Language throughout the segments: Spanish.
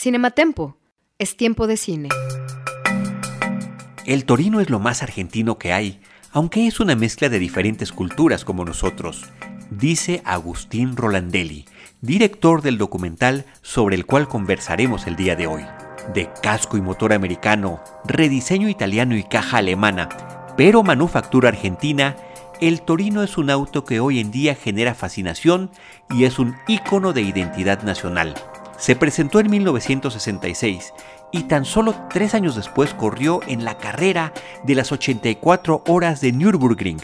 Cinematempo. Es tiempo de cine. El Torino es lo más argentino que hay, aunque es una mezcla de diferentes culturas como nosotros, dice Agustín Rolandelli, director del documental sobre el cual conversaremos el día de hoy. De casco y motor americano, rediseño italiano y caja alemana, pero manufactura argentina, el Torino es un auto que hoy en día genera fascinación y es un ícono de identidad nacional. Se presentó en 1966 y tan solo tres años después corrió en la carrera de las 84 horas de Nürburgring,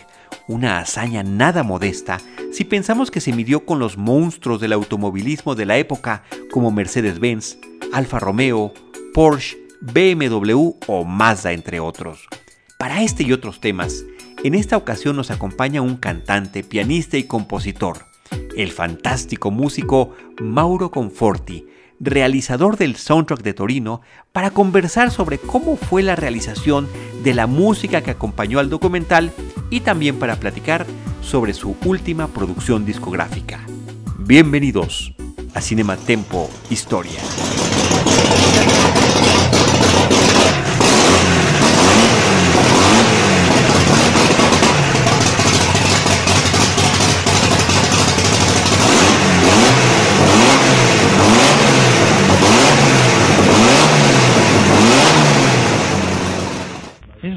una hazaña nada modesta si pensamos que se midió con los monstruos del automovilismo de la época como Mercedes-Benz, Alfa Romeo, Porsche, BMW o Mazda entre otros. Para este y otros temas, en esta ocasión nos acompaña un cantante, pianista y compositor, el fantástico músico Mauro Conforti, realizador del soundtrack de Torino, para conversar sobre cómo fue la realización de la música que acompañó al documental y también para platicar sobre su última producción discográfica. Bienvenidos a Cinema Tempo Historia.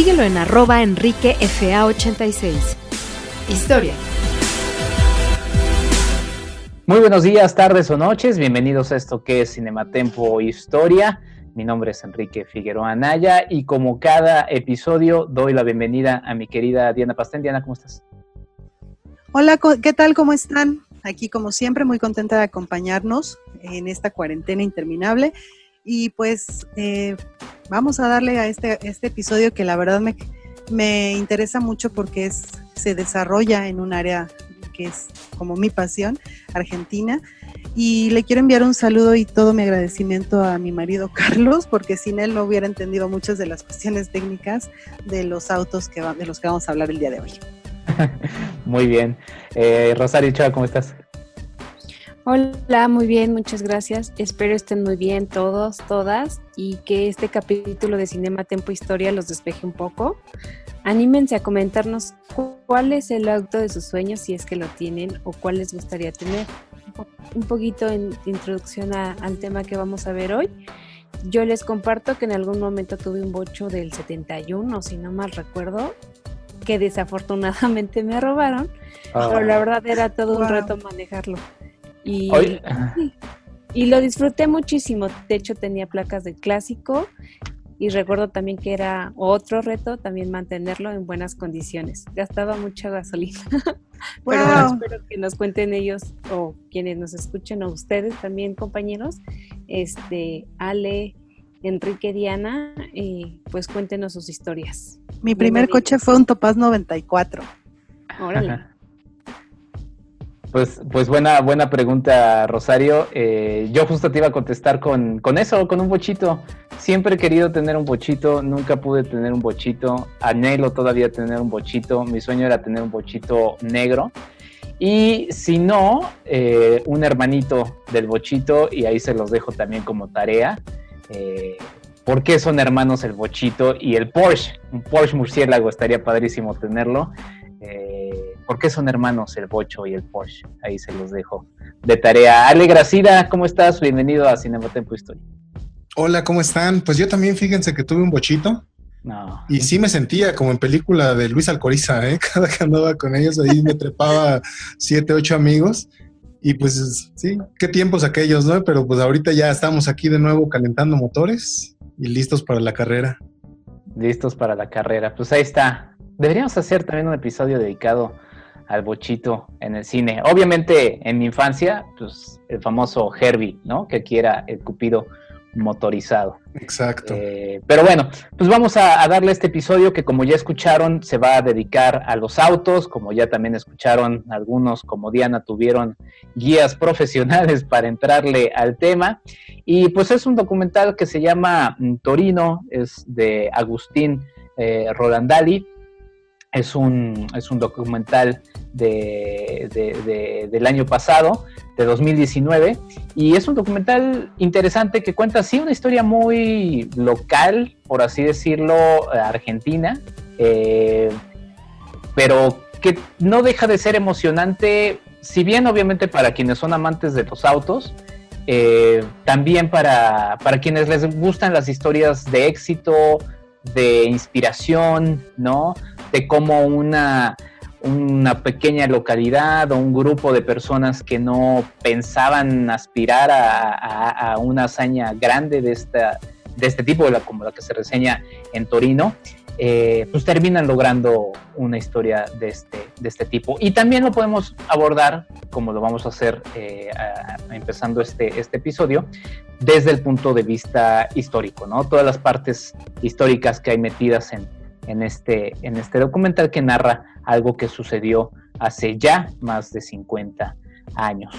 Síguelo en arroba enriquefa86. Historia. Muy buenos días, tardes o noches. Bienvenidos a esto que es Cinematempo Historia. Mi nombre es Enrique Figueroa Anaya y como cada episodio doy la bienvenida a mi querida Diana Pastén. Diana, ¿cómo estás? Hola, ¿qué tal? ¿Cómo están? Aquí como siempre muy contenta de acompañarnos en esta cuarentena interminable y pues eh, vamos a darle a este, este episodio que la verdad me, me interesa mucho porque es, se desarrolla en un área que es como mi pasión, Argentina. Y le quiero enviar un saludo y todo mi agradecimiento a mi marido Carlos, porque sin él no hubiera entendido muchas de las cuestiones técnicas de los autos que de los que vamos a hablar el día de hoy. Muy bien. Eh, Rosario ¿cómo estás? Hola, muy bien, muchas gracias. Espero estén muy bien todos, todas y que este capítulo de Cinema Tempo Historia los despeje un poco. Anímense a comentarnos cuál es el auto de sus sueños, si es que lo tienen o cuál les gustaría tener. Un poquito en introducción al tema que vamos a ver hoy. Yo les comparto que en algún momento tuve un bocho del 71, si no mal recuerdo, que desafortunadamente me robaron, pero la ah. verdad era todo un reto manejarlo. Y, y lo disfruté muchísimo. De hecho, tenía placas de clásico y recuerdo también que era otro reto también mantenerlo en buenas condiciones. Gastaba mucha gasolina. Pero espero que nos cuenten ellos o quienes nos escuchen o ustedes también, compañeros. Este, Ale, Enrique, Diana, eh, pues cuéntenos sus historias. Mi primer coche fue un Topaz 94. Órale. Pues, pues buena, buena pregunta, Rosario. Eh, yo justo te iba a contestar con, con, eso, con un bochito. Siempre he querido tener un bochito, nunca pude tener un bochito. Anhelo todavía tener un bochito. Mi sueño era tener un bochito negro. Y si no, eh, un hermanito del bochito, y ahí se los dejo también como tarea. Eh, ¿Por qué son hermanos el bochito y el Porsche? Un Porsche murciélago estaría padrísimo tenerlo. ¿Por qué son hermanos el Bocho y el Porsche? Ahí se los dejo de tarea. Ale Gracida, ¿cómo estás? Bienvenido a Cinematempo Historia. Hola, ¿cómo están? Pues yo también fíjense que tuve un bochito. No. Y sí me sentía como en película de Luis Alcoriza, ¿eh? Cada que andaba con ellos ahí me trepaba siete, ocho amigos. Y pues sí, qué tiempos aquellos, ¿no? Pero pues ahorita ya estamos aquí de nuevo calentando motores y listos para la carrera. Listos para la carrera. Pues ahí está, Deberíamos hacer también un episodio dedicado al bochito en el cine. Obviamente en mi infancia, pues el famoso Herbie, ¿no? Que aquí era el cupido motorizado. Exacto. Eh, pero bueno, pues vamos a, darle este episodio que como ya escucharon se va a dedicar a los autos, como ya también escucharon algunos como Diana tuvieron guías profesionales para entrarle al tema. Y pues es un documental que se llama mm, Torino, es de Agustín eh, Rolandali. Es un, es un documental de, del año pasado, de 2019, y es un documental interesante que cuenta, sí, una historia muy local, por así decirlo, argentina, eh, pero que no deja de ser emocionante, si bien obviamente para quienes son amantes de los autos, eh, también para, para quienes les gustan las historias de éxito, de inspiración, ¿no? De cómo una, una pequeña localidad o un grupo de personas que no pensaban aspirar a, una hazaña grande de, esta, de este tipo, como la que se reseña en Torino, eh, pues terminan logrando una historia de este, de este tipo. Y también lo podemos abordar, como lo vamos a hacer eh, empezando este, este episodio, desde el punto de vista histórico, ¿no? Todas las partes históricas que hay metidas en, en, este, en este documental que narra algo que sucedió hace ya más de 50 años.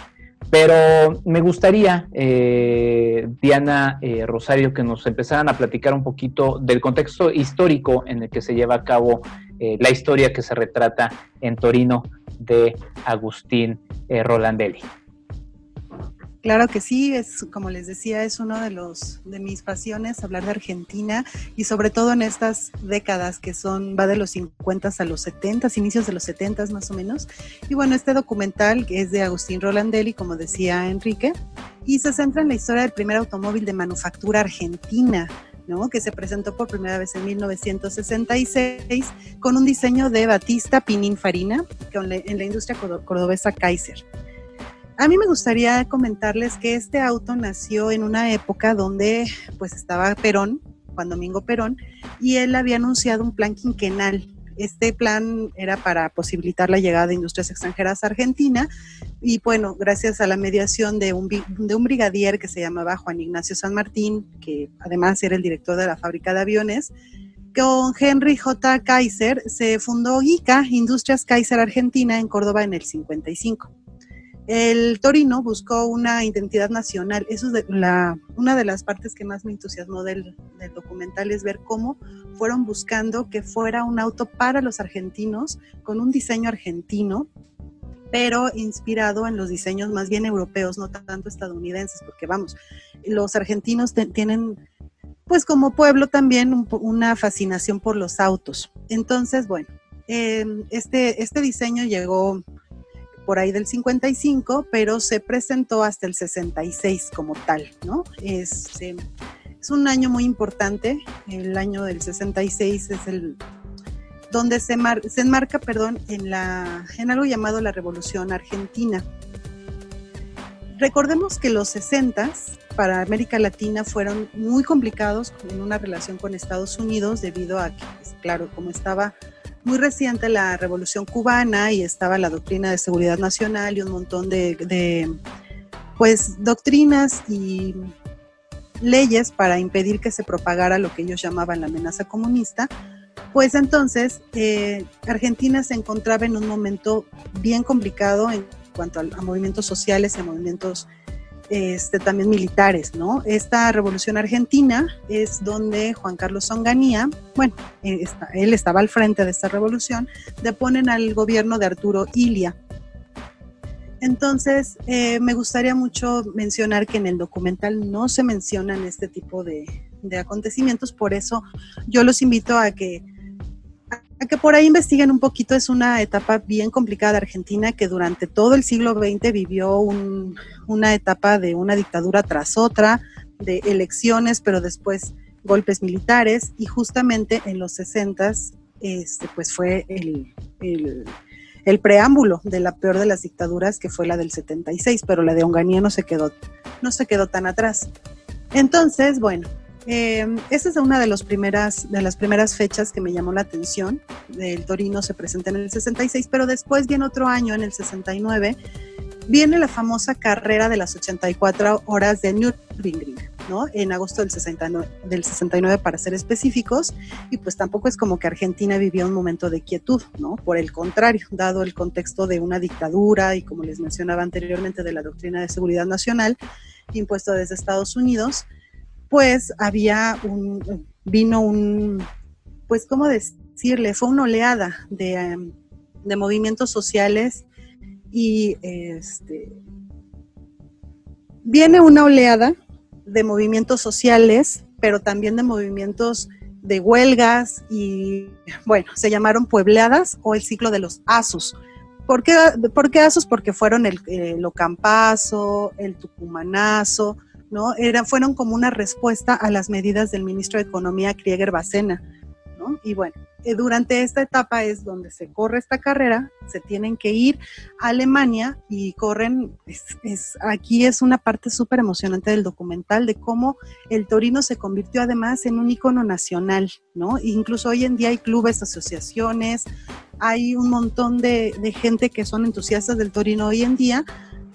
Pero me gustaría, eh, Diana eh, Rosario, que nos empezaran a platicar un poquito del contexto histórico en el que se lleva a cabo eh, la historia que se retrata en Torino de Agustín Rolandelli. Claro que sí, es como les decía, es uno de los de mis pasiones hablar de Argentina y sobre todo en estas décadas que son va de los 50 a los 70, inicios de los 70 más o menos. Y bueno, este documental es de Agustín Rolandelli, como decía Enrique, y se centra en la historia del primer automóvil de manufactura argentina. ¿no? que se presentó por primera vez en 1966 con un diseño de Batista Pininfarina en la industria cordobesa Kaiser. A mí me gustaría comentarles que este auto nació en una época donde pues estaba Perón, Juan Domingo Perón, y él había anunciado un plan quinquenal. Este plan era para posibilitar la llegada de industrias extranjeras a Argentina y bueno, gracias a la mediación de un, de un brigadier que se llamaba Juan Ignacio San Martín, que además era el director de la fábrica de aviones, con Henry J. Kaiser se fundó ICA, Industrias Kaiser Argentina, en Córdoba en el 55 el Torino buscó una identidad nacional. Eso es la, una de las partes que más me entusiasmó del, documental, es ver cómo fueron buscando que fuera un auto para los argentinos, con un diseño argentino, pero inspirado en los diseños más bien europeos, no tanto estadounidenses, porque vamos, los argentinos tienen, pues como pueblo también, una fascinación por los autos. Entonces, bueno, em, este, este diseño llegó por ahí del 55, pero se presentó hasta el 66 como tal, ¿no? Es, eh, es un año muy importante, el año del 66 es el donde se, se enmarca, perdón, en, la, en algo llamado la Revolución Argentina. Recordemos que los 60 para América Latina fueron muy complicados en una relación con Estados Unidos debido a que, pues, claro, como estaba muy reciente la revolución cubana y estaba la doctrina de seguridad nacional y un montón de, pues doctrinas y leyes para impedir que se propagara lo que ellos llamaban la amenaza comunista, pues entonces eh, Argentina se encontraba en un momento bien complicado en cuanto a, a movimientos sociales y a movimientos este, también militares, ¿no? Esta revolución argentina es donde Juan Carlos Onganía, bueno, eh, él estaba al frente de esta revolución, deponen al gobierno de Arturo Ilia. Entonces, eh, me gustaría mucho mencionar que en el documental no se mencionan este tipo de acontecimientos, por eso yo los invito a que que por ahí investiguen un poquito, es una etapa bien complicada de Argentina que durante todo el siglo XX vivió una etapa de una dictadura tras otra, de elecciones, pero después golpes militares y justamente en los 60 este, pues fue el, el, preámbulo de la peor de las dictaduras que fue la del 76, pero la de Onganía no se quedó, no se quedó tan atrás. Entonces, bueno, eh, esta es una de, los primeras, de las primeras fechas que me llamó la atención. El Torino se presenta en el 66, pero después viene otro año, en el 69, viene la famosa carrera de las 84 horas de Nürburgring, ¿no? En agosto del 69, del 69 para ser específicos, y pues tampoco es como que Argentina vivió un momento de quietud, ¿no? Por el contrario, dado el contexto de una dictadura y como les mencionaba anteriormente de la doctrina de seguridad nacional impuesto desde Estados Unidos, pues había un, vino un, pues, ¿cómo decirle? Fue una oleada de, em, de movimientos sociales y este, viene una oleada de movimientos sociales, pero también de movimientos de huelgas y, bueno, se llamaron puebleadas o el ciclo de los asos. ¿Por qué, ¿Por qué asos? Porque fueron el, el ocampazo, el tucumanazo, ¿no? Fueron como una respuesta a las medidas del ministro de Economía, Krieger Bacena. Y bueno, eh, durante esta etapa es donde se corre esta carrera, se tienen que ir a Alemania y corren, es, aquí es una parte súper emocionante del documental de cómo el Torino se convirtió además en un icono nacional, ¿no? Incluso hoy en día hay clubes, asociaciones, hay un montón de gente que son entusiastas del Torino hoy en día,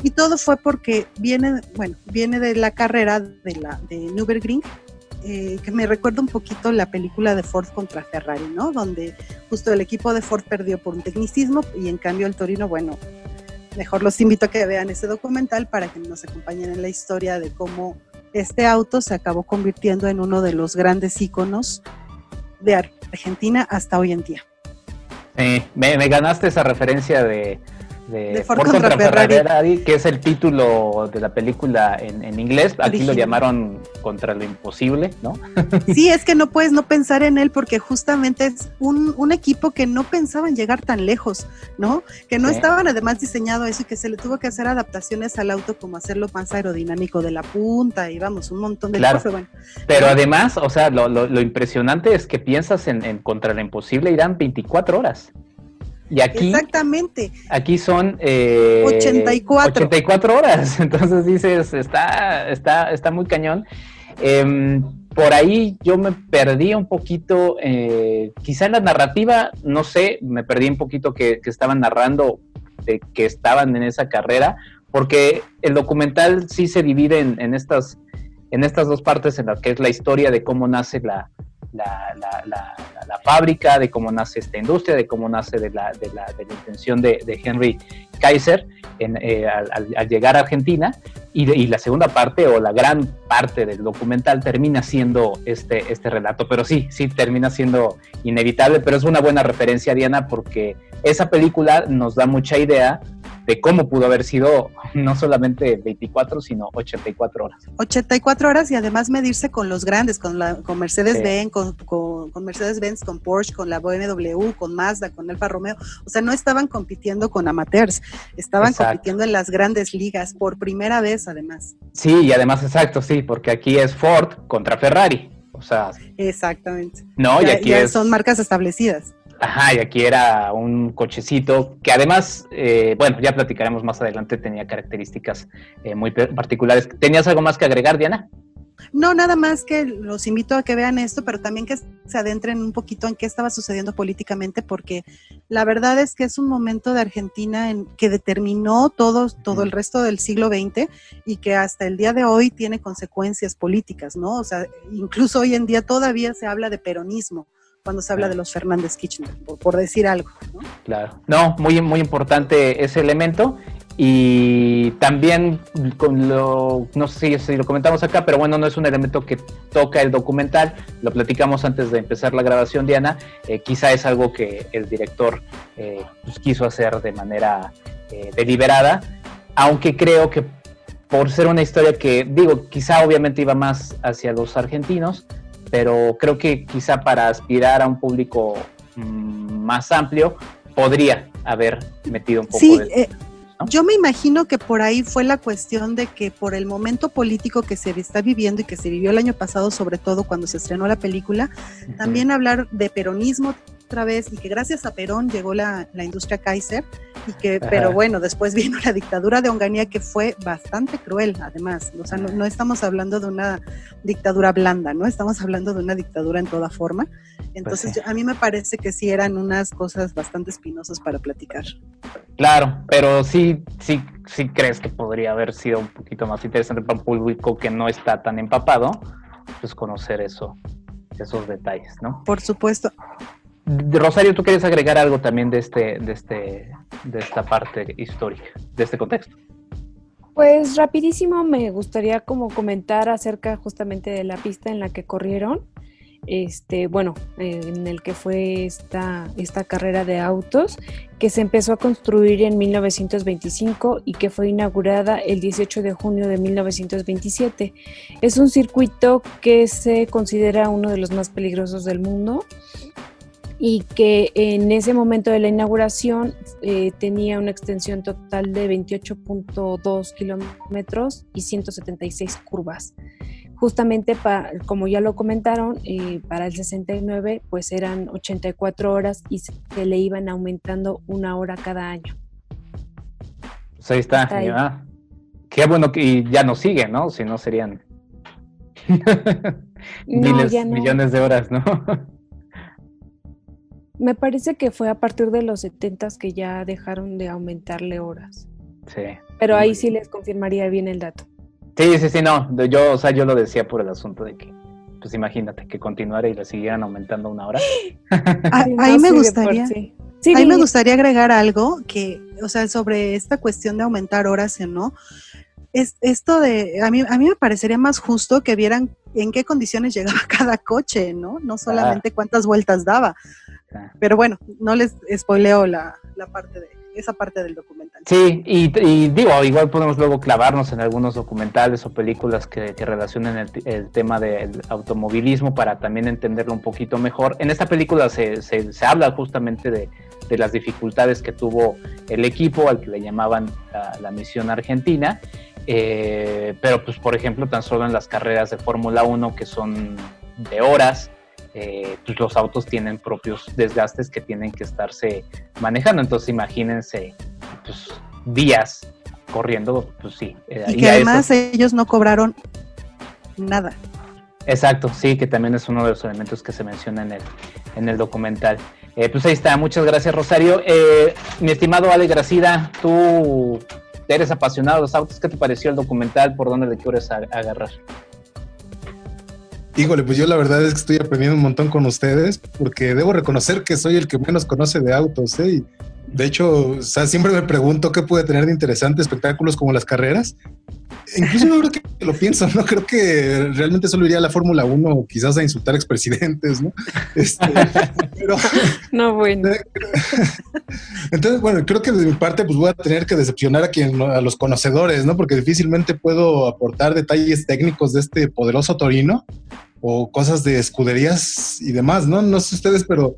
y todo fue porque viene, bueno, viene de la carrera de la de Nürburgring, eh, que me recuerda un poquito la película de Ford contra Ferrari, ¿no? Donde justo el equipo de Ford perdió por un tecnicismo y en cambio el Torino, bueno, mejor los invito a que vean ese documental para que nos acompañen en la historia de cómo este auto se acabó convirtiendo en uno de los grandes íconos de Argentina hasta hoy en día. Sí, me ganaste esa referencia de, de, Ford, contra, Ferrari. que es el título de la película en, inglés. Aquí lo llamaron Contra lo Imposible, ¿no? Sí, es que no puedes no pensar en él porque justamente es un, equipo que no pensaba en llegar tan lejos, ¿no? Que no estaban además diseñado eso y que se le tuvo que hacer adaptaciones al auto como hacerlo más aerodinámico de la punta y vamos, un montón de cosas. Pero además, o sea, lo, impresionante es que piensas en, en Contra lo Imposible irán 24 horas. Y aquí, Exactamente. Aquí son eh, 84. 84 horas. Entonces dices, está, está, está muy cañón. Em, por ahí yo me perdí un poquito, eh, quizá en la narrativa, no sé, me perdí un poquito que, estaban narrando de que estaban en esa carrera, porque el documental sí se divide en, en, estas, en estas dos partes, en la que es la historia de cómo nace la, la, la, la, fábrica, de cómo nace esta industria, de cómo nace de la, de la, de la intención de, de, Henry Kaiser en, eh, al, llegar a Argentina. Y, y, la segunda parte o la gran parte del documental termina siendo este, este relato. Pero sí, sí, termina siendo inevitable, pero es una buena referencia, Diana, porque esa película nos da mucha idea de cómo pudo haber sido no solamente 24, sino 84 horas. 84 horas y además medirse con los grandes, con, la, con Mercedes-Benz, con, con, Mercedes-Benz, con Porsche, con la BMW, con Mazda, con Alfa Romeo. O sea, no estaban compitiendo con amateurs, estaban compitiendo en las grandes ligas por primera vez además. Sí, y además exacto, sí, porque aquí es Ford contra Ferrari. O sea, exactamente. No, y aquí son marcas establecidas. Ajá, y aquí era un cochecito que además, eh, bueno, ya platicaremos más adelante, tenía características eh, muy particulares. ¿Tenías algo más que agregar, Diana? No, nada más que los invito a que vean esto, pero también que se adentren un poquito en qué estaba sucediendo políticamente, porque la verdad es que es un momento de Argentina en que determinó todo, todo el resto del siglo XX y que hasta el día de hoy tiene consecuencias políticas, ¿no? O sea, incluso hoy en día todavía se habla de peronismo cuando se habla de los Fernández Kirchner, por, decir algo. ¿no? Claro, no, muy, muy importante ese elemento. Y también con lo, no sé si lo comentamos acá, pero bueno, no es un elemento que toca el documental, lo platicamos antes de empezar la grabación, Diana, eh, quizá es algo que el director eh, pues, quiso hacer de manera eh, deliberada, aunque creo que por ser una historia que, digo, quizá obviamente iba más hacia los argentinos, pero creo que quizá para aspirar a un público mm, más amplio podría haber metido un poco sí, de... Eh, yo me imagino que por ahí fue la cuestión de que por el momento político que se está viviendo y que se vivió el año pasado, sobre todo cuando se estrenó la película, también hablar de peronismo otra vez y que gracias a Perón llegó la, industria Kaiser y que, pero bueno, después vino la dictadura de Onganía que fue bastante cruel, además. O sea, no, estamos hablando de una dictadura blanda, ¿no? Estamos hablando de una dictadura en toda forma. Entonces, pues a mí me parece que sí eran unas cosas bastante espinosas para platicar. Claro, pero sí, sí, sí crees que podría haber sido un poquito más interesante para un público que no está tan empapado, pues conocer eso, esos detalles, ¿no? Por supuesto. Rosario, ¿tú quieres agregar algo también de este, de este, de esta parte histórica, de este contexto? Pues rapidísimo me gustaría como comentar acerca justamente de la pista en la que corrieron este, bueno, en el que fue esta, esta carrera de autos, que se empezó a construir en 1925 y que fue inaugurada el 18 de junio de 1927. Es un circuito que se considera uno de los más peligrosos del mundo y que en ese momento de la inauguración eh, tenía una extensión total de 28.2 kilómetros y 176 curvas justamente para, como ya lo comentaron, eh, para el 69 pues eran 84 horas y se, le iban aumentando una hora cada año. Pues ahí está, Qué bueno que ya no sigue, ¿no? Si no serían miles, millones de horas, ¿no? Me parece que fue a partir de los 70 que ya dejaron de aumentarle horas. Sí. Pero ahí sí les confirmaría bien el dato. Sí, sí, sí, no. Yo, o sea, yo lo decía por el asunto de que, pues imagínate, que continuara y le siguieran aumentando una hora. ahí me gustaría. ahí me gustaría agregar algo que, o sea, sobre esta cuestión de aumentar horas o no. Es esto de, a mí, a mí me parecería más justo que vieran en qué condiciones llegaba cada coche, ¿no? No solamente cuántas vueltas daba. Pero bueno, no les spoileo la, la parte de esa parte del documental. Sí, y, digo, igual podemos luego clavarnos en algunos documentales o películas que, relacionen el, tema del automovilismo para también entenderlo un poquito mejor. En esta película se, se, habla justamente de, las dificultades que tuvo el equipo al que le llamaban la, misión argentina. Eh, pero pues por ejemplo tan solo en las carreras de Fórmula 1 que son de horas, eh, pues los autos tienen propios desgastes que tienen que estarse manejando. Entonces imagínense pues, días corriendo, pues sí. Eh, y que además ellos no cobraron nada. Exacto, sí, que también es uno de los elementos que se menciona en el, en el documental. Eh, pues ahí está, muchas gracias Rosario. mi estimado Ale Gracida, tú eres apasionado de los autos, ¿qué te pareció el documental? ¿Por dónde le quieres agarrar? Híjole, pues yo la verdad es que estoy aprendiendo un montón con ustedes, porque debo reconocer que soy el que menos conoce de autos, ¿eh? De hecho, siempre me pregunto qué puede tener de interesante espectáculos como las carreras. Incluso yo creo que lo pienso, ¿no? Creo que realmente solo iría a la Fórmula 1 o quizás a insultar expresidentes, ¿no? Este, pero, no, bueno. Entonces, bueno, creo que de mi parte pues voy a tener que decepcionar a, quien, a los conocedores, ¿no? Porque difícilmente puedo aportar detalles técnicos de este poderoso Torino o cosas de escuderías y demás, ¿no? No sé ustedes, pero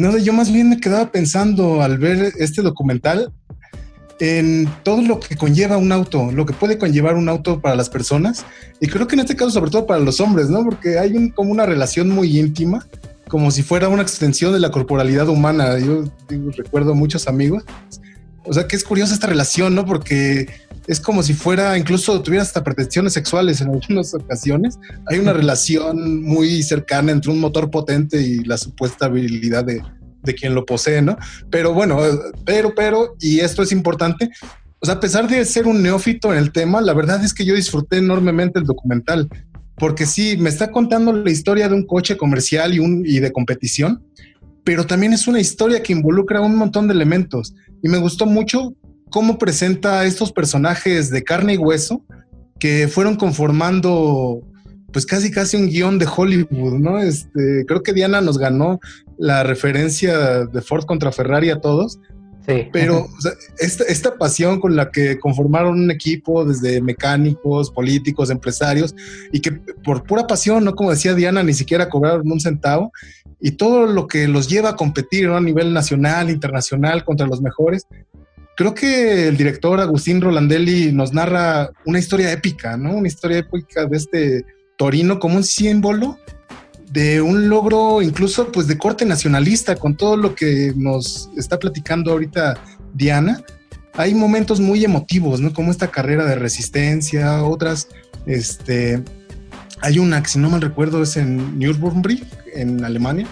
no, yo más bien me quedaba pensando al ver este documental en todo lo que conlleva un auto, lo que puede conllevar un auto para las personas. Y creo que en este caso, sobre todo para los hombres, ¿no? Porque hay como una relación muy íntima, como si fuera una extensión de la corporalidad humana. Yo recuerdo muchos amigos. O sea, que es curiosa esta relación, ¿no? Porque es como si fuera, incluso tuviera hasta pretensiones sexuales en algunas ocasiones. Hay una relación muy cercana entre un motor potente y la supuesta habilidad de, de quien lo posee, ¿no? Pero bueno, pero, pero, y esto es importante, o sea, a pesar de ser un neófito en el tema, la verdad es que yo disfruté enormemente el documental, porque sí, me está contando la historia de un coche comercial y, un, y de competición, pero también es una historia que involucra un montón de elementos. Y me gustó mucho cómo presenta a estos personajes de carne y hueso que fueron conformando pues casi casi un guion de Hollywood, ¿no? Este, creo que Diana nos ganó la referencia de Ford contra Ferrari a todos. Sí. Pero esta, esta, pasión con la que conformaron un equipo desde mecánicos, políticos, empresarios, y que por pura pasión, no como decía Diana, ni siquiera cobraron un centavo, y todo lo que los lleva a competir a nivel nacional, internacional, contra los mejores, creo que el director Agustín Rolandelli nos narra una historia épica, ¿no? Una historia épica de este Torino como un símbolo de un logro incluso pues de corte nacionalista con todo lo que nos está platicando ahorita Diana. Hay momentos muy emotivos, ¿no? Como esta carrera de resistencia, otras, este, hay una que si no mal recuerdo es en Nürburgring, en Alemania.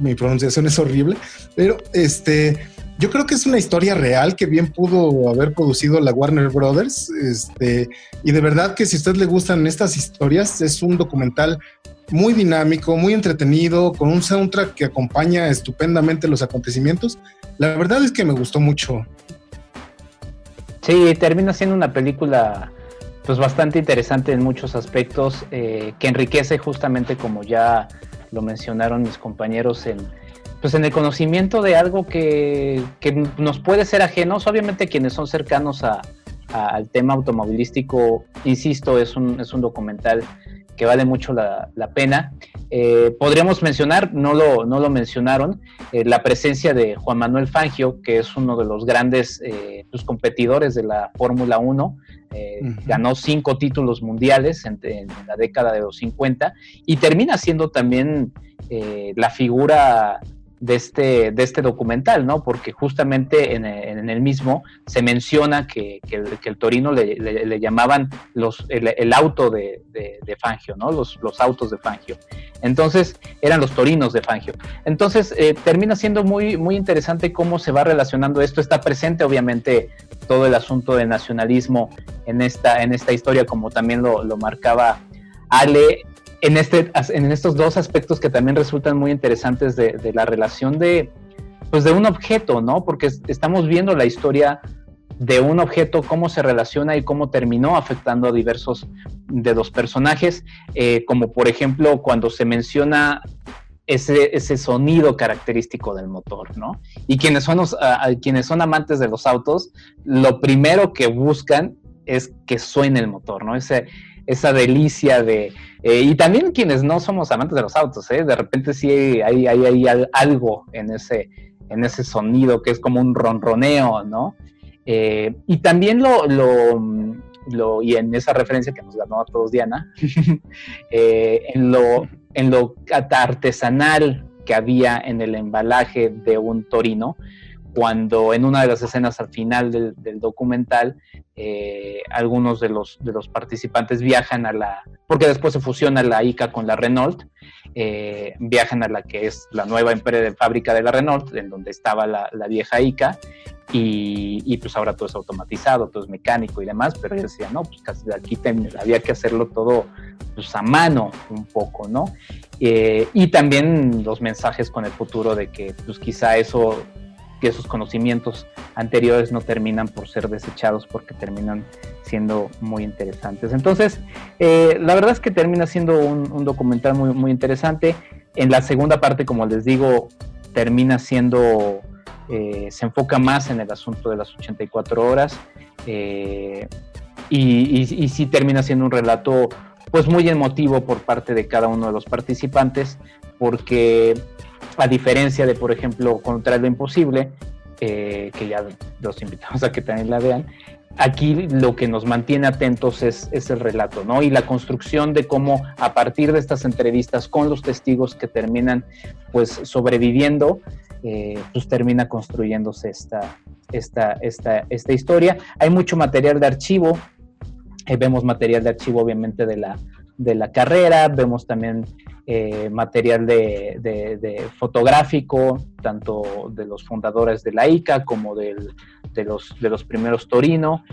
Mi pronunciación es horrible, pero este, yo creo que es una historia real que bien pudo haber producido la Warner Brothers. Este, y de verdad que si a usted le gustan estas historias, es un documental muy dinámico, muy entretenido, con un soundtrack que acompaña estupendamente los acontecimientos. La verdad es que me gustó mucho. Sí, termina siendo una película pues bastante interesante en muchos aspectos, eh, que enriquece justamente como ya lo mencionaron mis compañeros en, pues en el conocimiento de algo que, nos puede ser ajenos, obviamente quienes son cercanos al tema automovilístico, insisto, es un, es un documental que vale mucho la, pena. Eh, podríamos mencionar, no lo, no lo mencionaron, eh, la presencia de Juan Manuel Fangio, que es uno de los grandes eh, pues, competidores de la Fórmula 1. Ganó cinco títulos mundiales en, en, la década de los 50 y termina siendo también la figura de este, de este documental, ¿no? Porque justamente en, el mismo se menciona que, el, Torino le, llamaban los, el, auto de, Fangio, ¿no? Los, los autos de Fangio. Entonces, eran los torinos de Fangio. Entonces, eh, termina siendo muy, muy interesante cómo se va relacionando esto. Está presente, obviamente, todo el asunto de nacionalismo en esta, en esta historia, como también lo marcaba Ale en, este, en estos dos aspectos que también resultan muy interesantes de, la relación de, pues de un objeto, ¿no? Porque estamos viendo la historia de un objeto, cómo se relaciona y cómo terminó afectando a diversos de los personajes, eh, como por ejemplo cuando se menciona ese, ese, sonido característico del motor, ¿no? Y quienes son, quienes son amantes de los autos, lo primero que buscan es que suene el motor, ¿no? Ese, esa delicia de... Eh, y también quienes no somos amantes de los autos, ¿eh? de repente sí hay, hay, hay, algo en ese, en ese sonido que es como un ronroneo, ¿no? Eh, y también lo, lo, y en esa referencia que nos ganó a todos Diana, en, lo, en lo artesanal que había en el embalaje de un torino, cuando en una de las escenas al final del, documental, eh, algunos de los, de los participantes viajan a la, porque después se fusiona la ICA con la Renault, eh, viajan a la que es la nueva empresa de fábrica de la Renault, en donde estaba la, vieja ICA, y, pues ahora todo es automatizado, todo es mecánico y demás, pero ellos decían, no, pues casi aquí había que hacerlo todo pues a mano un poco, ¿no? Eh, y también los mensajes con el futuro de que pues quizá eso que esos conocimientos anteriores no terminan por ser desechados porque terminan siendo muy interesantes. Entonces, eh, la verdad es que termina siendo un, documental muy, muy interesante. En la segunda parte, como les digo, termina siendo, eh, se enfoca más en el asunto de las 84 horas eh, y, y, sí termina siendo un relato pues muy emotivo por parte de cada uno de los participantes porque a diferencia de, por ejemplo, Contra lo Imposible, eh, que ya los invitamos a que también la vean, aquí lo que nos mantiene atentos es, el relato, ¿no? Y la construcción de cómo a partir de estas entrevistas con los testigos que terminan pues sobreviviendo, eh, pues termina construyéndose esta, esta, esta, esta historia. Hay mucho material de archivo, eh, vemos material de archivo obviamente de la, de la carrera, vemos también eh, material de, fotográfico, tanto de los fundadores de la ICA como de, los, de los primeros Torino.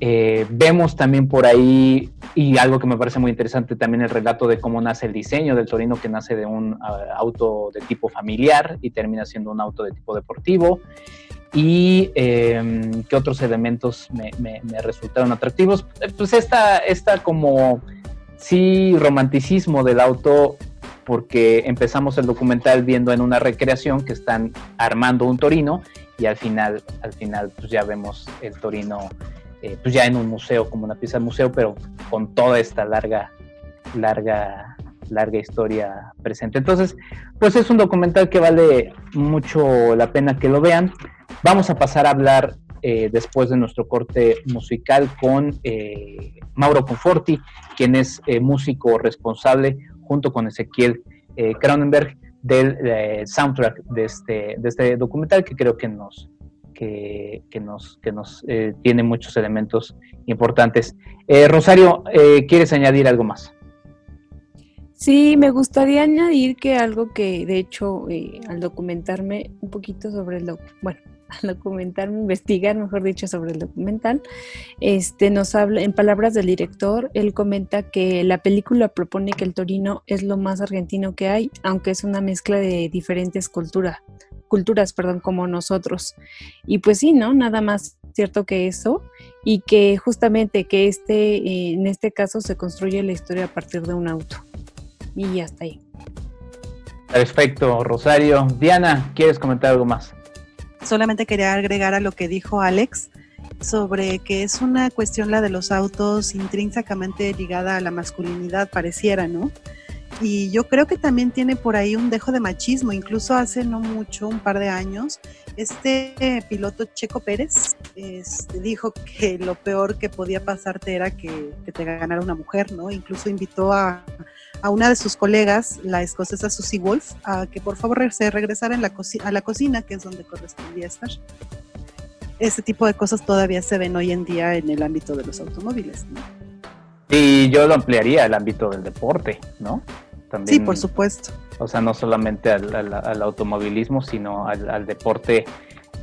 Eh, vemos también por ahí, y algo que me parece muy interesante, también el relato de cómo nace el diseño del Torino, que nace de un auto de tipo familiar y termina siendo un auto de tipo deportivo. Y eh, qué otros elementos me, resultaron atractivos. Pues esta, esta como sí romanticismo del auto porque empezamos el documental viendo en una recreación que están armando un torino y al final, al final pues ya vemos el torino eh, pues ya en un museo, como una pieza de museo, pero con toda esta larga, larga, larga historia presente. Entonces, pues es un documental que vale mucho la pena que lo vean. Vamos a pasar a hablar eh, después de nuestro corte musical con eh, Mauro Conforti, quien es músico responsable junto con Ezequiel Cronenberg del soundtrack de este, de este documental que creo que nos, que, nos, que nos tiene muchos elementos importantes. Rosario, ¿quieres añadir algo más? Sí, me gustaría añadir que algo que de hecho al documentarme un poquito sobre lo, bueno, al documentarme, investigar, mejor dicho, sobre el documental, este, nos habla, en palabras del director, él comenta que la película propone que el torino es lo más argentino que hay, aunque es una mezcla de diferentes culturas, culturas, perdón, como nosotros. Y pues sí, ¿no? Nada más cierto que eso, y que justamente que este, eh, en este caso se construye la historia a partir de un auto. Y hasta ahí. Perfecto, Rosario. Diana, ¿quieres comentar algo más? solamente quería agregar a lo que dijo Alex sobre que es una cuestión la de los autos intrínsecamente ligada a la masculinidad, pareciera, ¿no? Y yo creo que también tiene por ahí un dejo de machismo, incluso hace no mucho, un par de años, este piloto Checo Pérez este, dijo que lo peor que podía pasarte era que, que te ganara una mujer, ¿no? Incluso invitó a, a una de sus colegas, la escocesa Susie Wolf, a que por favor se regresara en la a la cocina, que es donde correspondía estar. Este tipo de cosas todavía se ven hoy en día en el ámbito de los automóviles. Y yo lo ampliaría al ámbito del deporte, ¿no? sí, por supuesto. O sea, no solamente al, automovilismo, sino al, al deporte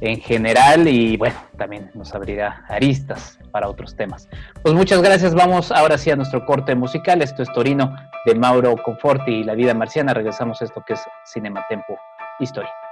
en general y bueno, también nos abrirá aristas para otros temas. Pues muchas gracias, vamos ahora sí a nuestro corte musical, esto es Torino de Mauro Conforti y La Vida Marciana, regresamos a esto que es Cinematempo Historia.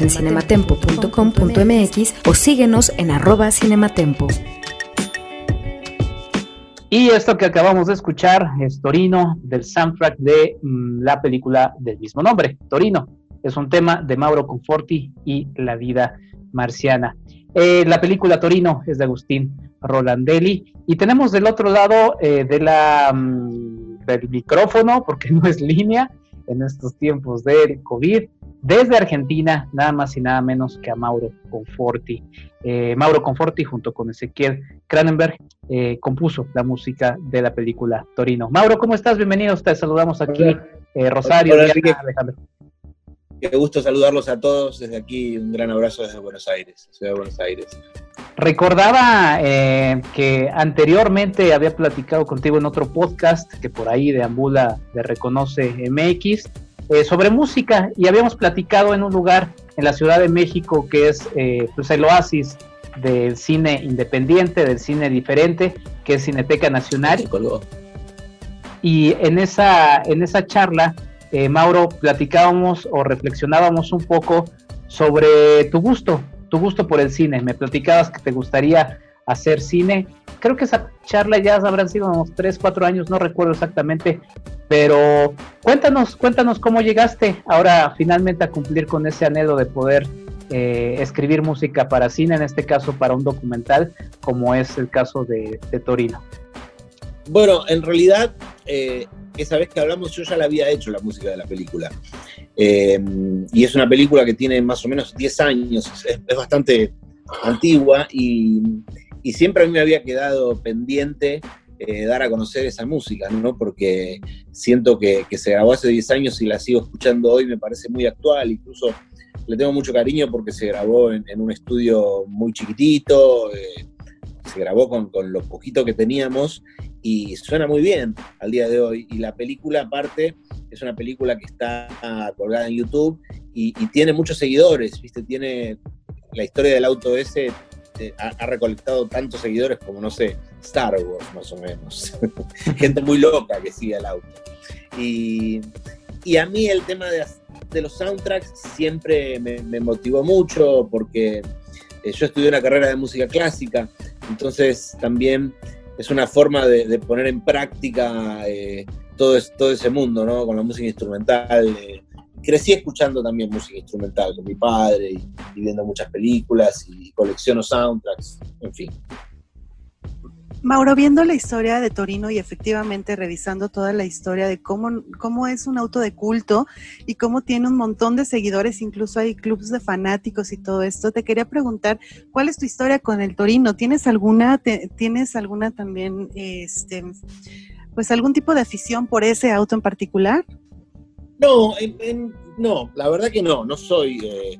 En cinematempo.com.mx o síguenos en arroba cinematempo. Y esto que acabamos de escuchar es Torino, del soundtrack de mm, la película del mismo nombre, Torino. Es un tema de Mauro Conforti y la vida marciana. Eh, la película Torino es de Agustín Rolandelli. Y tenemos del otro lado eh, de la, mm, del micrófono, porque no es línea en estos tiempos del COVID, desde Argentina, nada más y nada menos que a Mauro Conforti. Eh, Mauro Conforti, junto con Ezequiel Cranenberg, eh, compuso la música de la película Torino. Mauro, ¿cómo estás? Bienvenidos, te saludamos aquí, eh, Rosario, Hola, Alejandro. Qué gusto saludarlos a todos desde aquí. Un gran abrazo desde Buenos Aires, Ciudad de Buenos Aires. Recordaba que anteriormente había platicado contigo en otro podcast que por ahí deambula de Reconoce MX eh, sobre música y habíamos platicado en un lugar en la Ciudad de México que es eh, pues el oasis del cine independiente, del cine diferente, que es Cineteca Nacional. Y en esa, en esa charla, eh, Mauro, platicábamos o reflexionábamos un poco sobre tu gusto, tu gusto por el cine. Me platicabas que te gustaría hacer cine. Creo que esa charla ya habrán sido unos 3, 4 años, no recuerdo exactamente, pero cuéntanos, cuéntanos cómo llegaste ahora finalmente a cumplir con ese anhelo de poder eh, escribir música para cine, en este caso para un documental, como es el caso de, Torino. Bueno, en realidad, eh, esa vez que hablamos yo ya la había hecho la música de la película. Eh, y es una película que tiene más o menos 10 años, es, bastante antigua y, y, siempre a mí me había quedado pendiente eh, dar a conocer esa música, ¿no? Porque siento que, se grabó hace 10 años y la sigo escuchando hoy, me parece muy actual, incluso le tengo mucho cariño porque se grabó en, un estudio muy chiquitito, eh, se grabó con, lo poquito que teníamos y suena muy bien al día de hoy. Y la película aparte es una película que está colgada en YouTube y, y tiene muchos seguidores, ¿viste? Tiene la historia del auto ese este, ha, recolectado tantos seguidores como, no sé, Star Wars, más o menos. Gente muy loca que sigue el auto. Y, a mí el tema de, los soundtracks siempre me, motivó mucho porque eh, yo estudié una carrera de música clásica, entonces también es una forma de, poner en práctica eh, todo, todo ese mundo, ¿no? Con la música instrumental. Crecí escuchando también música instrumental con mi padre y, viendo muchas películas y colecciono soundtracks, en fin. Mauro, viendo la historia de Torino y efectivamente revisando toda la historia de cómo, cómo es un auto de culto y cómo tiene un montón de seguidores, incluso hay clubes de fanáticos y todo esto, te quería preguntar, ¿cuál es tu historia con el Torino? ¿Tienes alguna, tienes alguna también, este, pues algún tipo de afición por ese auto en particular? No, no, la verdad que no, no soy eh,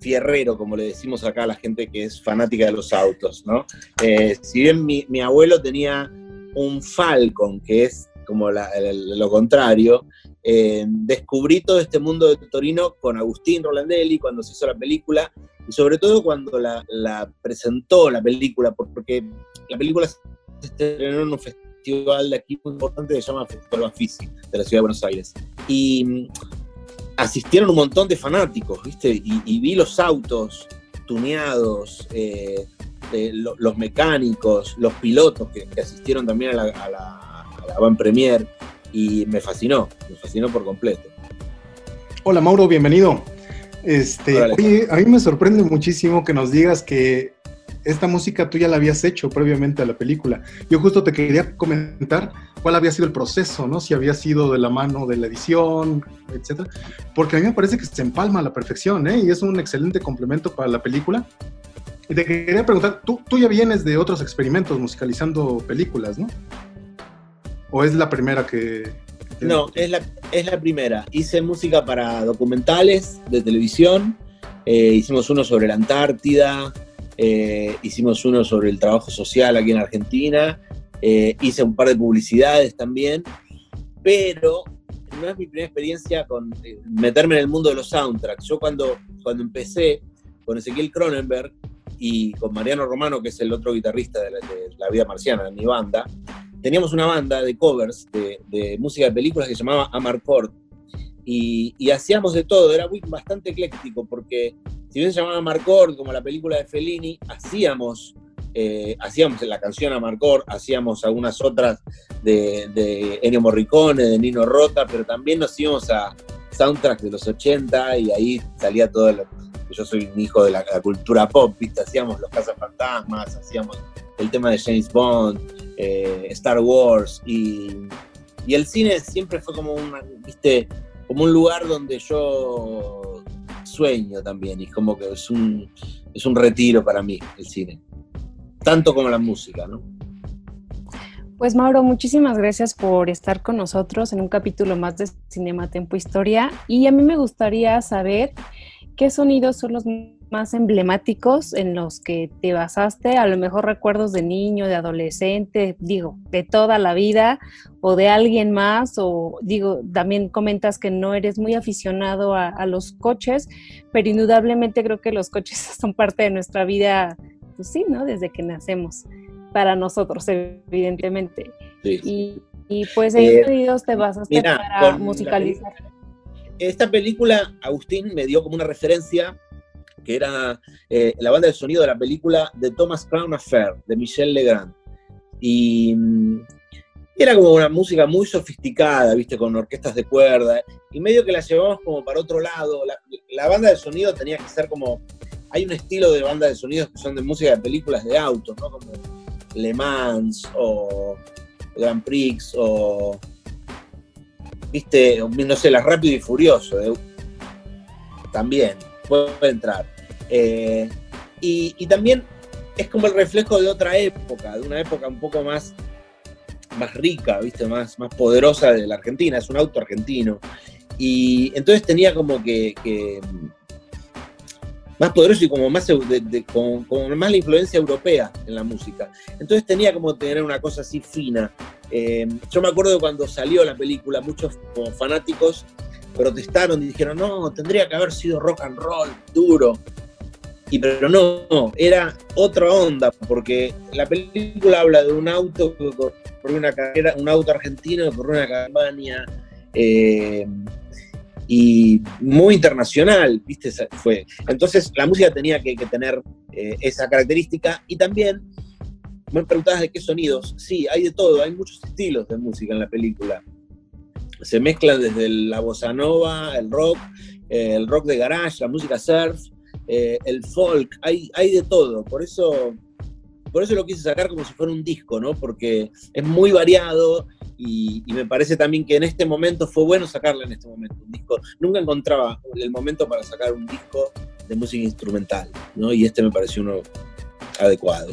fierrero, como le decimos acá a la gente que es fanática de los autos, ¿no? Eh, si bien mi, abuelo tenía un Falcon, que es como lo contrario, eh, descubrí todo este mundo de Torino con Agustín Rolandelli cuando se hizo la película y sobre todo cuando la, la presentó la película, porque la película se estrenó en un festival festival de aquí muy importante que se llama Festival Bafisi, de la Ciudad de Buenos Aires. Y mm, asistieron un montón de fanáticos, ¿viste? Y, vi los autos tuneados, eh, eh, los mecánicos, los pilotos que, asistieron también a la, a, la, Van Premier y me fascinó, me fascinó por completo. Hola Mauro, bienvenido. Este, oye, a mí me sorprende muchísimo que nos digas que esta música tú ya la habías hecho previamente a la película. Yo justo te quería comentar cuál había sido el proceso, ¿no? Si había sido de la mano de la edición, etcétera. Porque a mí me parece que se empalma a la perfección, ¿eh? Y es un excelente complemento para la película. Y te quería preguntar, tú, tú ya vienes de otros experimentos musicalizando películas, ¿no? ¿O es la primera que, No, es la, es la primera. Hice música para documentales de televisión. Eh, hicimos uno sobre la Antártida, eh, hicimos uno sobre el trabajo social aquí en Argentina, eh, hice un par de publicidades también, pero no es mi primera experiencia con eh, meterme en el mundo de los soundtracks. Yo cuando, cuando empecé con Ezequiel Cronenberg y con Mariano Romano, que es el otro guitarrista de la, vida marciana de mi banda, teníamos una banda de covers de, música de películas que se llamaba Amarcord. Y, hacíamos de todo, era bastante ecléctico, porque si bien se llamaba Marcor, como la película de Fellini, hacíamos, eh, hacíamos la canción a Marcor, hacíamos algunas otras de, de Ennio Morricone, de Nino Rota, pero también nos íbamos a soundtracks de los 80 y ahí salía todo lo, yo soy un hijo de la, cultura pop, ¿viste? Hacíamos Los Fantasmas, hacíamos el tema de James Bond, eh, Star Wars y, y, el cine siempre fue como una, ¿viste? Como un lugar donde yo sueño también y como que es un, es un retiro para mí el cine, tanto como la música, ¿no? Pues Mauro, muchísimas gracias por estar con nosotros en un capítulo más de Cinema Tempo Historia y a mí me gustaría saber qué sonidos son los más emblemáticos en los que te basaste, a lo mejor recuerdos de niño, de adolescente, digo, de toda la vida o de alguien más, o digo, también comentas que no eres muy aficionado a, los coches, pero indudablemente creo que los coches son parte de nuestra vida, pues sí, ¿no? Desde que nacemos, para nosotros, evidentemente. Y, pues en eh, te basaste para musicalizar. esta película, Agustín me dio como una referencia que era eh, la banda de sonido de la película The Thomas Crown Affair, de Michel Legrand. Y mm, era como una música muy sofisticada, viste, con orquestas de cuerda, y medio que la llevamos como para otro lado. La, banda de sonido tenía que ser como. Hay un estilo de banda de sonidos que son de música de películas de autos, ¿no? Como Le Mans o Grand Prix o. Viste, no sé, las Rápido y Furioso. también puede entrar. Eh, y, también es como el reflejo de otra época, de una época un poco más, más rica, ¿viste? Más, más poderosa de la Argentina, es un auto argentino. Y entonces tenía como que, más poderoso y como más, más la influencia europea en la música. Entonces tenía como tener una cosa así fina. Eh, yo me acuerdo cuando salió la película, muchos fanáticos protestaron y dijeron, no, tendría que haber sido rock and roll, duro. Y pero no, era otra onda, porque la película habla de un auto que una carrera, un auto argentino que corrió una campaña eh, y muy internacional, ¿viste? Fue. Entonces la música tenía que, tener eh, esa característica y también me preguntabas de qué sonidos. Sí, hay de todo, hay muchos estilos de música en la película. Se mezclan desde la bossa nova, el rock, el rock de garage, la música surf, eh, el folk, hay, hay de todo. Por eso, por eso lo quise sacar como si fuera un disco, ¿no? Porque es muy variado y, me parece también que en este momento fue bueno sacarle en este momento un disco. Nunca encontraba el momento para sacar un disco de música instrumental, ¿no? Y este me pareció uno adecuado.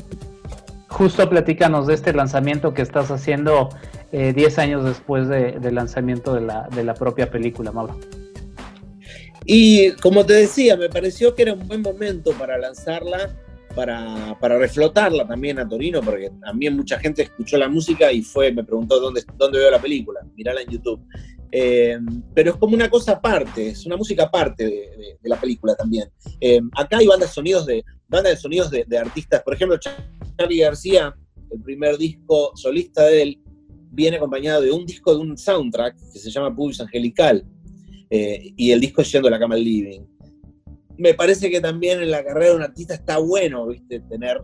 Justo platícanos de este lanzamiento que estás haciendo 10 eh, años después del lanzamiento de la, de la propia película, Mauro. Y como te decía, me pareció que era un buen momento para lanzarla, para, para reflotarla también a Torino, porque también mucha gente escuchó la música y fue, me preguntó dónde, dónde veo la película, mirala en YouTube. Eh, pero es como una cosa aparte, es una música aparte de, la película también. Eh, acá hay bandas de sonidos de, bandas de, sonidos de, de artistas, por ejemplo, Charlie García, el primer disco solista de él, viene acompañado de un disco de un soundtrack que se llama Pulse Angelical, eh, y el disco Yendo a la cama al living. Me parece que también en la carrera de un artista está bueno, ¿viste? Tener,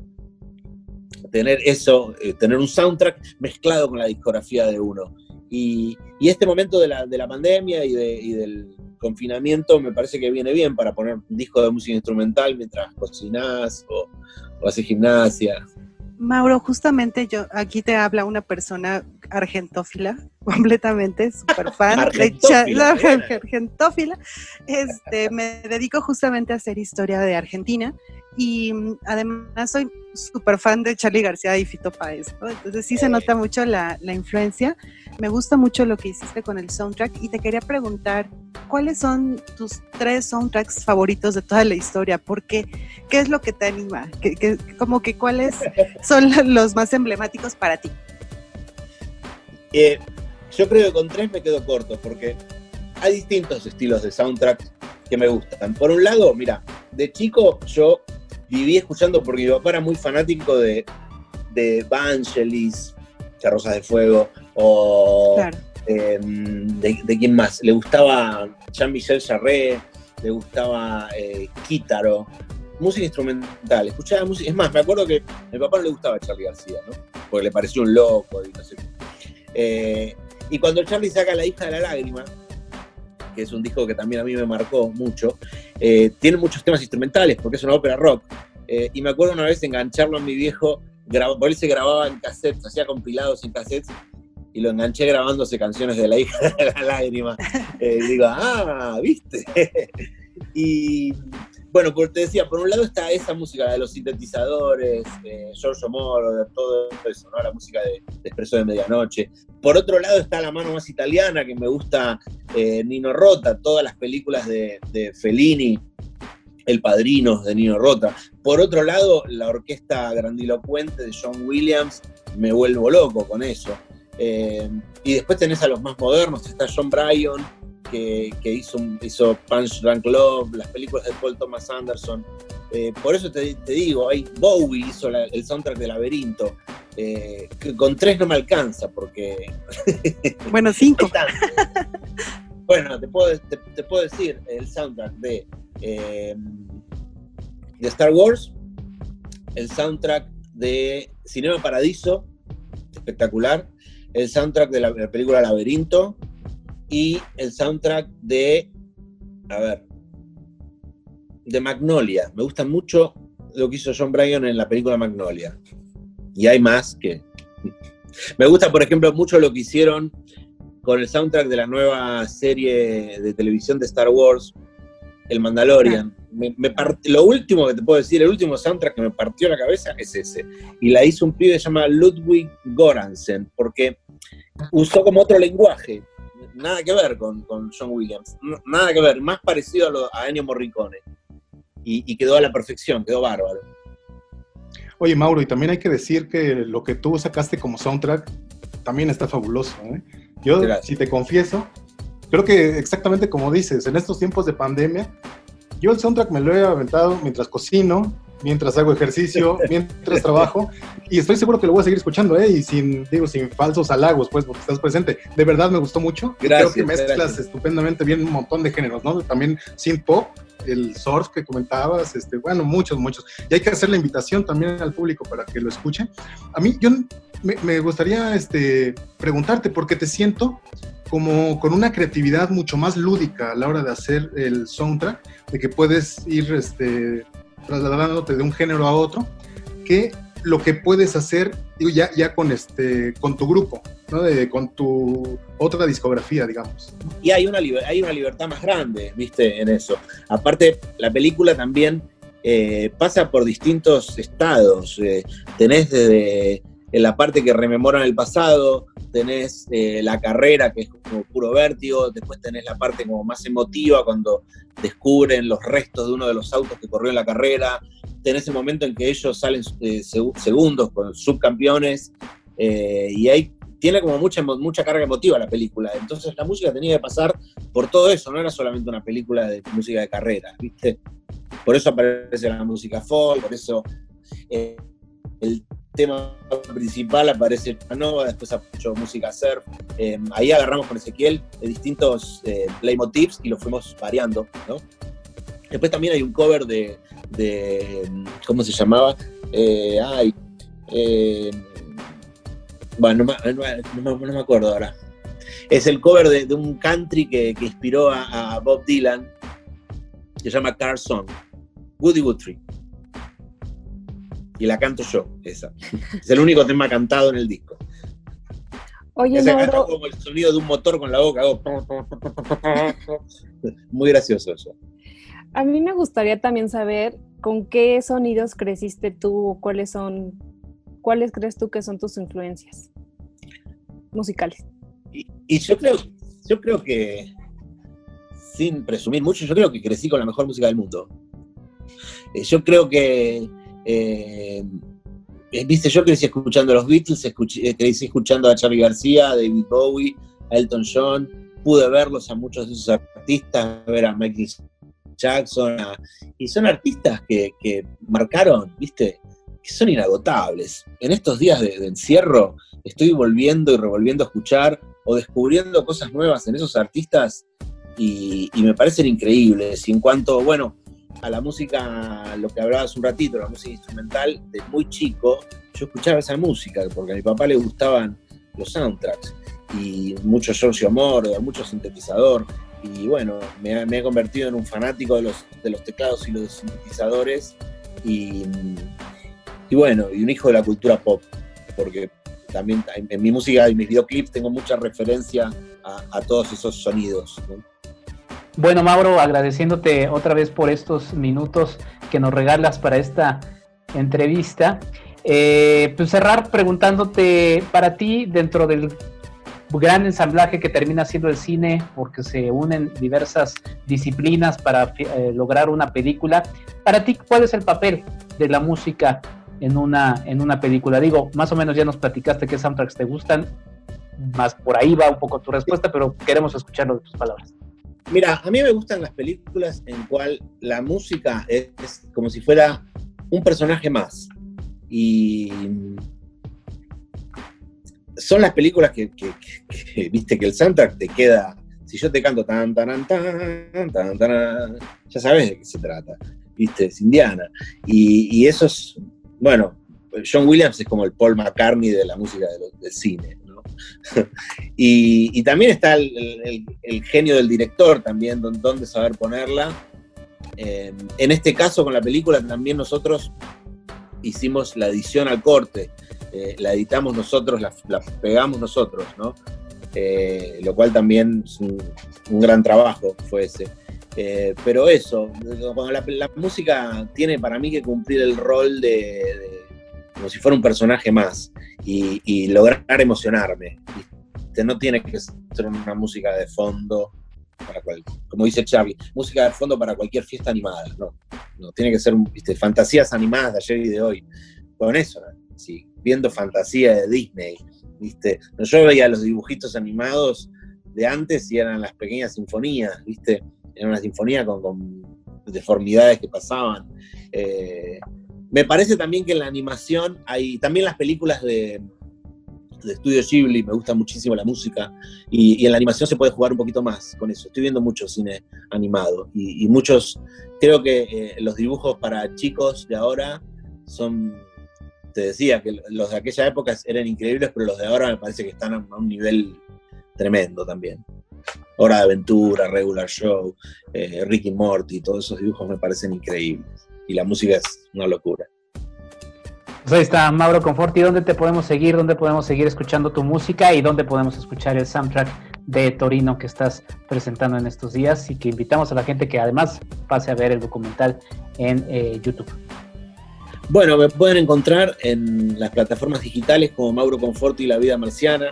tener eso, eh, tener un soundtrack mezclado con la discografía de uno. Y, este momento de la, de la pandemia y, de, y, del confinamiento me parece que viene bien para poner un disco de música instrumental mientras cocinás o, o haces gimnasia. Mauro, justamente yo aquí te habla una persona argentófila, completamente, súper fan. argentófila, argentófila. Este, me dedico justamente a hacer historia de Argentina y mm, además soy súper fan de Charlie García y Fito Páez, Entonces sí se nota mucho la, la, influencia. Me gusta mucho lo que hiciste con el soundtrack y te quería preguntar, ¿cuáles son tus tres soundtracks favoritos de toda la historia? ¿Por qué? ¿Qué es lo que te anima? ¿Qué, como que cuáles son los más emblemáticos para ti? Eh, yo creo que con tres me quedo corto porque hay distintos estilos de soundtrack que me gustan. Por un lado, mira, de chico yo viví escuchando, porque mi papá era muy fanático de, de Vangelis, Charrosas de Fuego, o, Em, de, quién más? Le gustaba Jean-Michel Jarre, le gustaba eh, Quítaro, música instrumental, escuchaba música, es más, me acuerdo que a mi papá no le gustaba Charlie García, ¿no? Porque le pareció un loco y no sé eh, y cuando Charlie saca La hija de la lágrima, que es un disco que también a mí me marcó mucho, eh, tiene muchos temas instrumentales porque es una ópera rock. Eh, y me acuerdo una vez engancharlo a mi viejo, por él se grababa en cassettes, hacía compilados en cassettes, y lo enganché grabándose canciones de la hija de la lágrima. y digo, ah, viste. y bueno, porque te decía, por un lado está esa música de los sintetizadores, eh, George Moro, de todo eso, ¿no? La música de, Expreso de Medianoche. Por otro lado está la mano más italiana, que me gusta eh, Nino Rota, todas las películas de, Fellini, El Padrino de Nino Rota. Por otro lado, la orquesta grandilocuente de John Williams, me vuelvo loco con eso. Eh, y después tenés a los más modernos, está John Bryan, que, hizo, hizo Punch Drunk Love, las películas de Paul Thomas Anderson. Eh, por eso te, digo, hay, Bowie hizo el soundtrack de Laberinto. Eh, que con tres no me alcanza porque. Bueno, cinco. bueno, te puedo, te, puedo, decir el soundtrack de, em, de Star Wars, el soundtrack de Cinema Paradiso, espectacular, el soundtrack de la película Laberinto, y el soundtrack de, a ver, de Magnolia. Me gusta mucho lo que hizo John Bryan en la película Magnolia. Y hay más que... Me gusta, por ejemplo, mucho lo que hicieron con el soundtrack de la nueva serie de televisión de Star Wars, El Mandalorian. Me, lo último que te puedo decir, el último soundtrack que me partió la cabeza es ese. Y la hizo un pibe que se llama Ludwig Goransen, porque usó como otro lenguaje nada que ver con, John Williams, nada que ver, más parecido a, lo, a Ennio Morricone. Y, quedó a la perfección, quedó bárbaro. Oye, Mauro, y también hay que decir que lo que tú sacaste como soundtrack también está fabuloso. ¿eh? Yo, si te confieso, creo que exactamente como dices, en estos tiempos de pandemia, yo el soundtrack me lo he aventado mientras cocino, mientras hago ejercicio, mientras trabajo, y estoy seguro que lo voy a seguir escuchando, ¿eh? Y sin, digo, sin falsos halagos, pues, porque estás presente. De verdad me gustó mucho. Creo que mezclas estupendamente bien un montón de géneros, ¿no? También sin pop, el surf que comentabas, este, bueno, muchos, muchos. Y hay que hacer la invitación también al público para que lo escuche. A mí, yo me, gustaría este, preguntarte, porque te siento como con una creatividad mucho más lúdica a la hora de hacer el soundtrack, de que puedes ir este, trasladándote de un género a otro, que lo que puedes hacer, ya, ya con, este, con tu grupo, ¿no? De, con tu otra discografía, digamos. Y hay una, hay una libertad más grande, viste, en eso. Aparte, la película también eh, pasa por distintos estados. Eh, tenés desde en la parte que rememoran el pasado, tenés eh, la carrera, que es como puro vértigo, después tenés la parte como más emotiva, cuando descubren los restos de uno de los autos que corrió en la carrera, tenés el momento en que ellos salen eh, segundos con subcampeones, eh, y ahí tiene como mucha, mucha carga emotiva la película, entonces la música tenía que pasar por todo eso, no era solamente una película de música de carrera, ¿viste? Por eso aparece la música folk, por eso el tema principal aparece Nova, después hecho música surf. Em, ahí agarramos con Ezequiel de distintos eh, leitmotivs y lo fuimos variando, ¿no? Después también hay un cover de, ¿cómo se llamaba? Eh, ay, eh, bueno, no, me acuerdo ahora. Es el cover de, un country que, inspiró a, Bob Dylan, que se llama Car Song, Woody Guthrie y la canto yo, esa. Es el único tema cantado en el disco. Oye, Esa como el sonido de un motor con la boca. Muy gracioso eso. A mí me gustaría también saber con qué sonidos creciste tú, cuáles son, cuáles crees tú que son tus influencias musicales. Y, yo creo, yo creo que, sin presumir mucho, yo creo que crecí con la mejor música del mundo. Eh, yo creo que eh, eh, viste, yo crecí escuchando a los Beatles, eh, crecí escuchando a Charlie García, a David Bowie, a Elton John, pude verlos a muchos de esos artistas, ver a Michael Jackson, y son artistas que, marcaron, viste, que son inagotables. En estos días de, encierro estoy volviendo y revolviendo a escuchar o descubriendo cosas nuevas en esos artistas y, me parecen increíbles. Y en cuanto, bueno, a la música, lo que hablabas un ratito, la música instrumental, de muy chico, yo escuchaba esa música, porque a mi papá le gustaban los soundtracks, y mucho Giorgio Moroder, mucho sintetizador, y bueno, me, he convertido en un fanático de los, de los teclados y los sintetizadores, y, y bueno, y un hijo de la cultura pop, porque también en mi música y mis videoclips tengo mucha referencia a, todos esos sonidos. Bueno, Mauro, agradeciéndote otra vez por estos minutos que nos regalas para esta entrevista. Eh, pues cerrar preguntándote para ti, dentro del gran ensamblaje que termina siendo el cine, porque se unen diversas disciplinas para eh, lograr una película, para ti, ¿cuál es el papel de la música en una, en una película? Digo, más o menos ya nos platicaste qué soundtracks te gustan, más por ahí va un poco tu respuesta, pero queremos escucharlo de tus palabras. Mira, a mí me gustan las películas en cual la música es, como si fuera un personaje más. Y son las películas que, viste que el soundtrack te queda. Si yo te canto tan tan tan tan tan, ya sabes de qué se trata, viste, es indiana. Y, eso es, bueno, John Williams es como el Paul McCartney de la música del cine. y, también está el, genio del director también, donde saber ponerla. Eh, en este caso, con la película, también nosotros hicimos la edición al corte. Eh, la editamos nosotros, la, pegamos nosotros, ¿no? Eh, lo cual también es un, gran trabajo fue ese. pero eso, cuando la, música tiene para mí que cumplir el rol de como si fuera un personaje más y, lograr emocionarme. No tiene que ser una música de fondo, para cual, como dice Charlie, música de fondo para cualquier fiesta animada, no. No, tiene que ser ¿viste? fantasías animadas de ayer y de hoy. Con eso, sí, viendo fantasía de Disney. ¿viste? Yo veía los dibujitos animados de antes y eran las pequeñas sinfonías, ¿viste? Era una sinfonía con, deformidades que pasaban. Eh, me parece también que en la animación hay también las películas de, de Estudio Ghibli, me gusta muchísimo la música y, en la animación se puede jugar un poquito más con eso. Estoy viendo mucho cine animado y, muchos, creo que eh, los dibujos para chicos de ahora son, te decía que los de aquella época eran increíbles, pero los de ahora me parece que están a, un nivel tremendo también. Hora de Aventura, Regular Show, eh, Ricky Morty, todos esos dibujos me parecen increíbles y la música es una locura. Pues ahí está Mauro Conforti, ¿dónde te podemos seguir? ¿Dónde podemos seguir escuchando tu música? ¿Y dónde podemos escuchar el soundtrack de Torino que estás presentando en estos días? Y que invitamos a la gente que además pase a ver el documental en eh, YouTube. Bueno, me pueden encontrar en las plataformas digitales como Mauro Conforti y La Vida Marciana.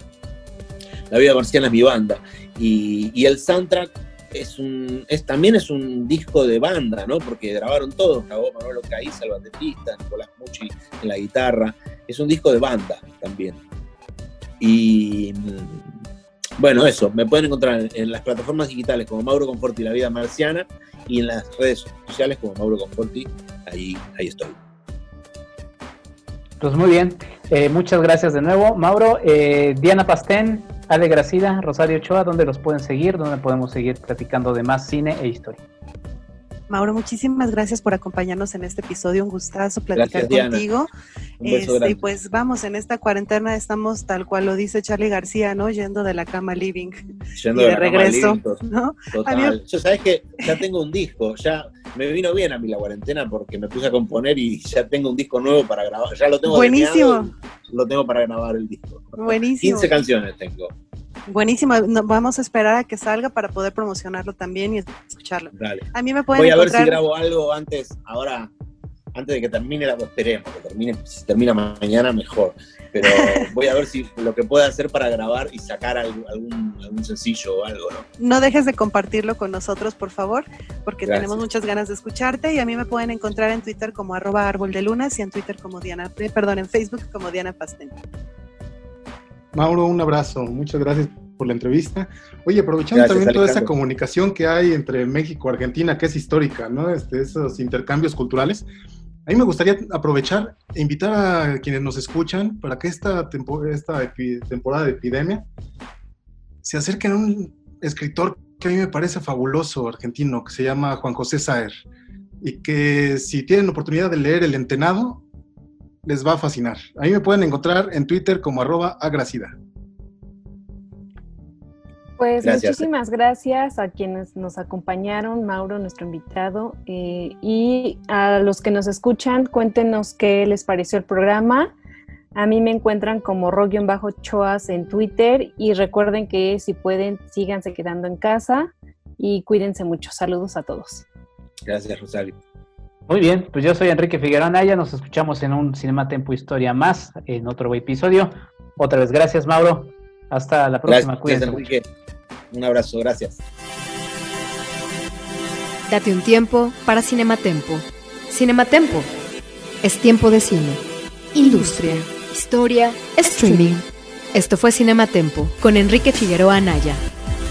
La Vida Marciana es mi banda. Y, y el soundtrack es un, es, también es un disco de banda, ¿no? Porque grabaron todos, grabó Manuel Ocaiza, el baterista, Nicolás Mucci en la guitarra. Es un disco de banda también. Y mm, bueno, eso, me pueden encontrar en, las plataformas digitales como Mauro Conforti La Vida Marciana y en las redes sociales como Mauro Conforti, ahí, ahí estoy. Pues muy bien, eh, muchas gracias de nuevo, Mauro. Eh, Diana Pastén, Ale Gracida, Rosario Ochoa, ¿dónde los pueden seguir? ¿Dónde podemos seguir platicando de más cine e historia? Mauro, muchísimas gracias por acompañarnos en este episodio. Un gustazo platicar contigo. Este, y pues vamos, en esta cuarentena estamos tal cual lo dice Charlie García, ¿no? Yendo de la cama living. Yendo de, regreso. ¿no? Total. Yo sabes que ya tengo un disco, ya me vino bien a mí la cuarentena porque me puse a componer y ya tengo un disco nuevo para grabar. Ya lo tengo Buenísimo. lo tengo para grabar el disco. Buenísimo. 15 canciones tengo. Buenísimo, vamos a esperar a que salga para poder promocionarlo también y escucharlo. Dale. A mí me pueden Voy a ver si grabo algo antes, ahora, antes de que termine, la, esperemos que termine, si termina mañana mejor. Pero voy a ver si lo que puedo hacer para grabar y sacar algún, algún, sencillo o algo, ¿no? No dejes de compartirlo con nosotros, por favor, porque tenemos muchas ganas de escucharte y a mí me pueden encontrar en Twitter como arroba árbol de lunas y en Twitter como Diana, eh, perdón, en Facebook como Diana Pastén. Mauro, un abrazo. Muchas gracias por la entrevista. Oye, aprovechando también toda esa comunicación que hay entre México y Argentina, que es histórica, ¿no? Este, esos intercambios culturales. A mí me gustaría aprovechar e invitar a quienes nos escuchan para que esta, esta temporada de epidemia se acerquen a un escritor que a mí me parece fabuloso, argentino, que se llama Juan José Saer, y que si tienen oportunidad de leer El Entenado, les va a fascinar. A mí me pueden encontrar en Twitter como arroba agracida. Pues muchísimas gracias a quienes nos acompañaron, Mauro, nuestro invitado, eh, y a los que nos escuchan, cuéntenos qué les pareció el programa. A mí me encuentran como bajo choas en Twitter y recuerden que si pueden, síganse quedando en casa y cuídense mucho. Saludos a todos. Gracias, Rosario. Muy bien, pues yo soy Enrique Figueroa Naya, nos escuchamos en un Cinema Tempo Historia más, en otro episodio. Otra vez, gracias Mauro. Hasta la próxima. Cuídense. Enrique. Un abrazo, gracias. Date un tiempo para Cinematempo. Cinematempo es tiempo de cine, industria, historia, streaming. Esto fue Cinematempo con Enrique Figueroa Anaya.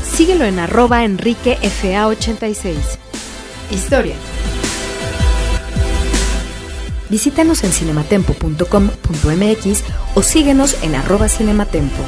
Síguelo en arroba enriquefa86. Historia. Visítanos en cinematempo.com.mx o síguenos en arroba cinematempo.